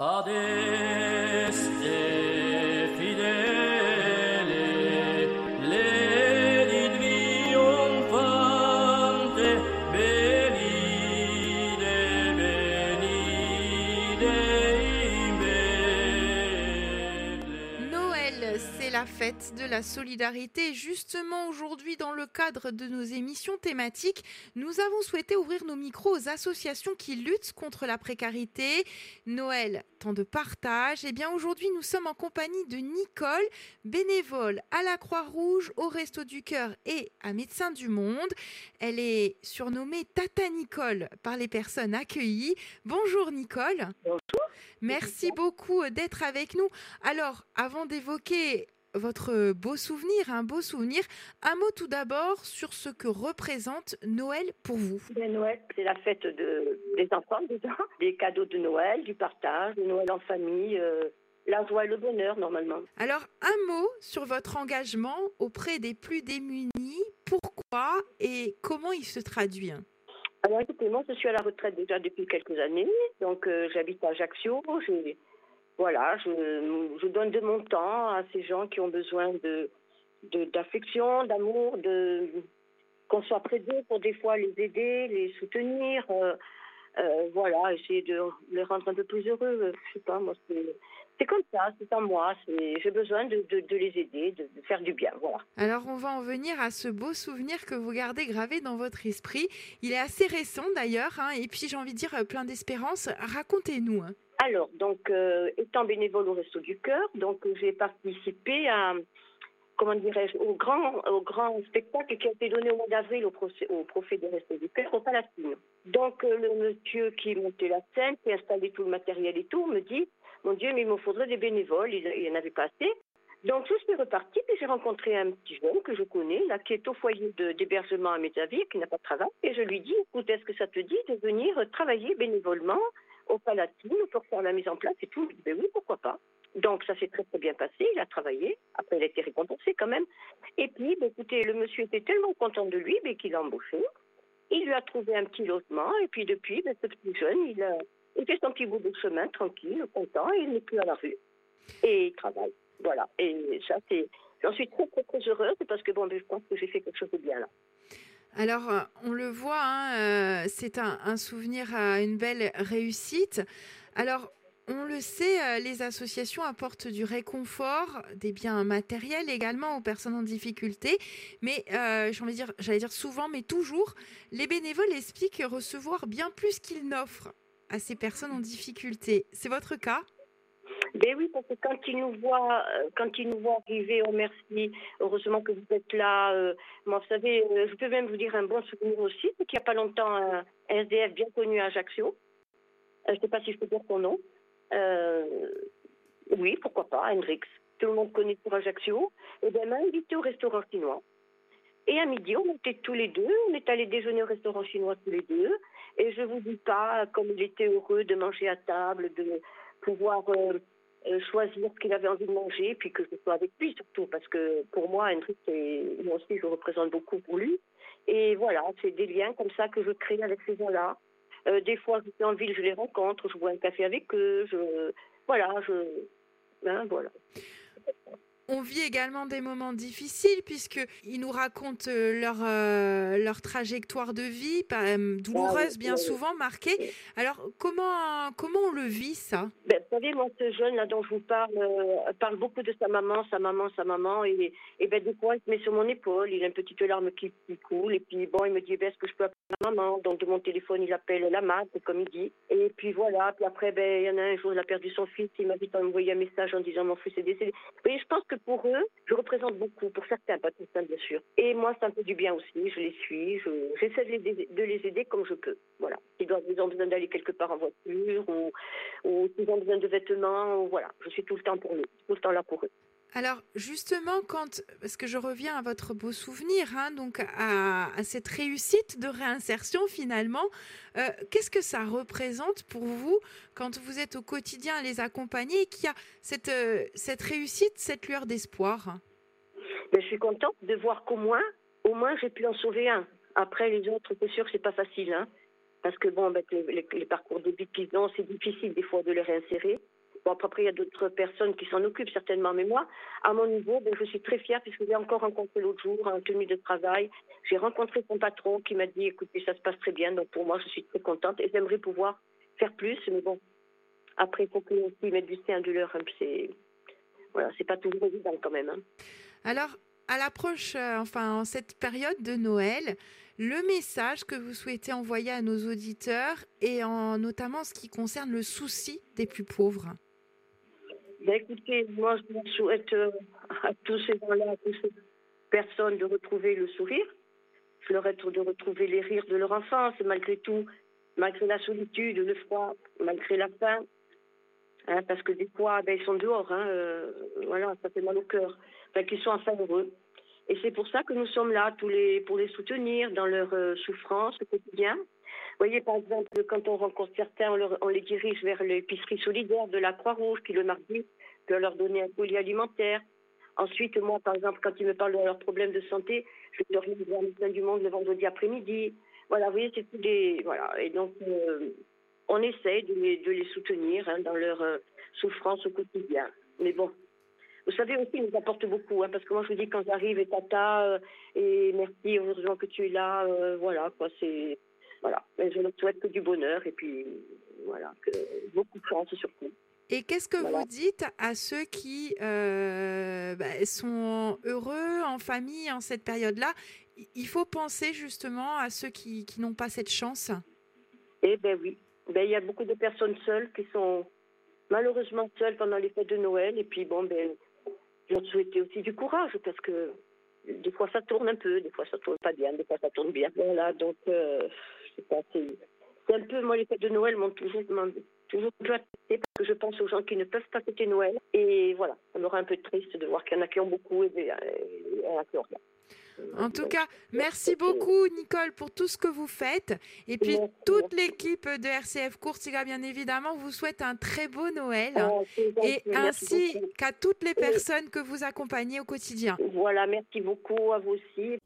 Ades e fides. Fête de la solidarité. Justement, aujourd'hui, dans le cadre de nos émissions thématiques, nous avons souhaité ouvrir nos micros aux associations qui luttent contre la précarité. Noël, temps de partage. Et eh bien, aujourd'hui, nous sommes en compagnie de Nicole, bénévole à la Croix-Rouge, au Resto du Cœur et à Médecins du Monde. Elle est surnommée Tata Nicole par les personnes accueillies. Bonjour Nicole. Bonjour. Merci beaucoup d'être avec nous. Alors, avant d'évoquer votre beau souvenir, un beau souvenir. Un mot tout d'abord sur ce que représente Noël pour vous. Ben, Noël, c'est la fête de, des enfants déjà, des cadeaux de Noël, du partage, de Noël en famille. Euh, la joie et le bonheur normalement. Alors un mot sur votre engagement auprès des plus démunis, pourquoi et comment il se traduit alors écoutez, moi je suis à la retraite déjà depuis quelques années, donc euh, j'habite à Ajaccio, j'ai voilà, je, donne de mon temps à ces gens qui ont besoin de d'affection, d'amour, de qu'on soit près d'eux pour des fois les aider, les soutenir, euh, euh, voilà, essayer de les rendre un peu plus heureux. Je sais pas, moi c'est comme ça, c'est à moi, j'ai besoin de, les aider, de, faire du bien, voilà. Alors on va en venir à ce beau souvenir que vous gardez gravé dans votre esprit. Il est assez récent d'ailleurs, hein, et puis j'ai envie de dire plein d'espérance. Racontez-nous. Hein. Alors, donc, euh, étant bénévole au Resto du Cœur, donc j'ai participé à, comment dirais-je, au grand, au grand spectacle qui a été donné au mois d'avril au, au profet du Resto du Cœur au Palatine. Donc, euh, le monsieur qui montait la scène, qui installait tout le matériel et tout, me dit, mon Dieu, mais il me faudrait des bénévoles, il n'y en avait pas assez. Donc, je suis repartie, puis j'ai rencontré un petit jeune que je connais, là, qui est au foyer d'hébergement à Métaville, qui n'a pas de travail, et je lui dis, écoute, est-ce que ça te dit de venir travailler bénévolement au Palatine pour faire la mise en place et tout. Ben oui, pourquoi pas. Donc ça s'est très très bien passé, il a travaillé, après il a été récompensé quand même. Et puis, ben, écoutez, le monsieur était tellement content de lui ben, qu'il a embauché. Il lui a trouvé un petit logement et puis depuis, ce petit jeune, il, a, fait son petit bout de chemin tranquille, content, et il n'est plus à la rue. Et il travaille. Voilà. Et ça, c'est. J'en suis très très très heureuse parce que bon, je pense que j'ai fait quelque chose de bien là. Alors, euh, on le voit, hein, euh, c'est un, souvenir à une belle réussite. Alors, on le sait, euh, les associations apportent du réconfort, des biens matériels également aux personnes en difficulté. Mais j'allais dire souvent, mais toujours, les bénévoles expliquent recevoir bien plus qu'ils n'offrent à ces personnes en difficulté. C'est votre cas? Ben oui, parce que quand ils nous voient, euh, quand ils nous voient arriver, oh merci, heureusement que vous êtes là. Euh, moi, vous savez, euh, je peux même vous dire un bon souvenir aussi, c'est qu'il n'y a pas longtemps un SDF bien connu à Ajaccio. je ne sais pas si je peux dire son nom. oui, pourquoi pas, Hendrix. Tout le monde connaît pour Ajaccio. Et eh bien, m'a invité au restaurant chinois. Et à midi, on était tous les deux, on est allés déjeuner au restaurant chinois tous les deux. Et je vous dis pas comme il était heureux de manger à table, de pouvoir choisir ce qu'il avait envie de manger, puis que je sois avec lui surtout, parce que pour moi, Hendrik, moi aussi, je représente beaucoup pour lui. Et voilà, c'est des liens comme ça que je crée avec ces gens-là. Euh, des fois, je suis en ville, je les rencontre, je bois un café avec eux, je, voilà, je, hein, voilà. On vit également des moments difficiles puisqu'ils nous racontent euh, leur, euh, leur trajectoire de vie, euh, douloureuse bien souvent, marquée. Alors, comment, comment on le vit, ça? Ben, Vous savez, moi, ce jeune là dont je vous parle, parle beaucoup de sa maman, sa maman, sa maman. Et, et ben, des fois, il se met sur mon épaule, il a une petite larme qui, coule. Et puis, bon, il me dit, ben, est-ce que je peux appeler la maman? Donc, de mon téléphone, il appelle la mère, comme il dit. Et puis, voilà. Puis après, ben, il y en a un jour, il a perdu son fils. Il m'a dit d'envoyer un message en disant, mon fils est décédé. Et je pense que pour eux, je représente beaucoup, pour certains, pas tous, bien sûr. Et moi, ça me fait du bien aussi, je les suis, j'essaie de, de, les aider comme je peux. Voilà. Ils, ils ont besoin d'aller quelque part en voiture, ou, ou s'ils ont besoin de vêtements, voilà. Je suis tout le temps pour eux, tout le temps là pour eux. Alors justement, quand, parce que je reviens à votre beau souvenir, hein, donc à, cette réussite de réinsertion finalement, euh, qu'est-ce que ça représente pour vous quand vous êtes au quotidien à les accompagner et qu'il y a cette, euh, cette réussite, cette lueur d'espoir? Ben, Je suis contente de voir qu'au moins, au moins j'ai pu en sauver un. Après les autres, c'est sûr que c'est pas facile. Hein. Parce que bon, ben, les, parcours de qu'ils c'est difficile des fois de les réinsérer. Après, il y a d'autres personnes qui s'en occupent certainement, mais moi, à mon niveau, ben, je suis très fière puisque j'ai encore rencontré l'autre jour en tenue de travail. J'ai rencontré son patron qui m'a dit, écoutez, ça se passe très bien, donc pour moi, je suis très contente et j'aimerais pouvoir faire plus, mais bon, après, il faut qu'ils aussi mettent du sein de leur, c'est, voilà, pas toujours évident quand même. Hein. Alors, à l'approche, euh, enfin, en cette période de Noël, le message que vous souhaitez envoyer à nos auditeurs et en notamment ce qui concerne le souci des plus pauvres? Ben Écoutez, moi je souhaite euh, à tous ces gens-là, à toutes ces personnes de retrouver le sourire. De retrouver les rires de leur enfance, malgré tout, malgré la solitude, le froid, malgré la faim. Hein, parce que des fois, ben, ils sont dehors, hein, euh, voilà, ça fait mal au cœur. Enfin, qu'ils sont enfin heureux. Et c'est pour ça que nous sommes là tous les, pour les soutenir dans leur euh, souffrance au quotidien. Voyez, par exemple, quand on rencontre certains, on, les dirige vers l'épicerie solidaire de la Croix-Rouge qui, le mardi, peut leur donner un colis alimentaire. Ensuite, moi, par exemple, quand ils me parlent de leurs problèmes de santé, je leur dis vers médecin du monde le vendredi après-midi. Voilà, vous voyez, c'est tous des. Voilà. Et donc, euh, on essaye de les, de les soutenir hein, dans leur euh, souffrance au quotidien. Mais bon, vous savez aussi, ils nous apportent beaucoup, hein, parce que moi je vous dis quand j'arrive et tata, euh, et merci, heureusement que tu es là, euh, voilà, quoi, c'est. Voilà. je ne souhaite que du bonheur et puis voilà, que beaucoup de chance surtout. Et qu'est-ce que vous dites à ceux qui euh, bah, sont heureux en famille en cette période-là? Il faut penser justement à ceux qui, qui n'ont pas cette chance. Eh bien oui, ben, il y a beaucoup de personnes seules qui sont malheureusement seules pendant les fêtes de Noël. Et puis bon, ben, je souhaitais aussi du courage parce que des fois ça tourne un peu, des fois ça tourne pas bien, des fois ça tourne bien. Voilà, donc euh, c'est un peu, moi les fêtes de Noël m'ont toujours, toujours un peu parce que je pense aux gens qui ne peuvent pas fêter Noël. Et voilà, on aura un peu triste de voir qu'il y en a qui ont beaucoup et, et, qui ont rien. En tout cas, merci beaucoup Nicole pour tout ce que vous faites. Et puis toute l'équipe de RCF Courtiga, bien évidemment, vous souhaite un très beau Noël. Oh, et ainsi qu'à toutes les personnes que vous accompagnez au quotidien. Voilà, merci beaucoup à vous aussi.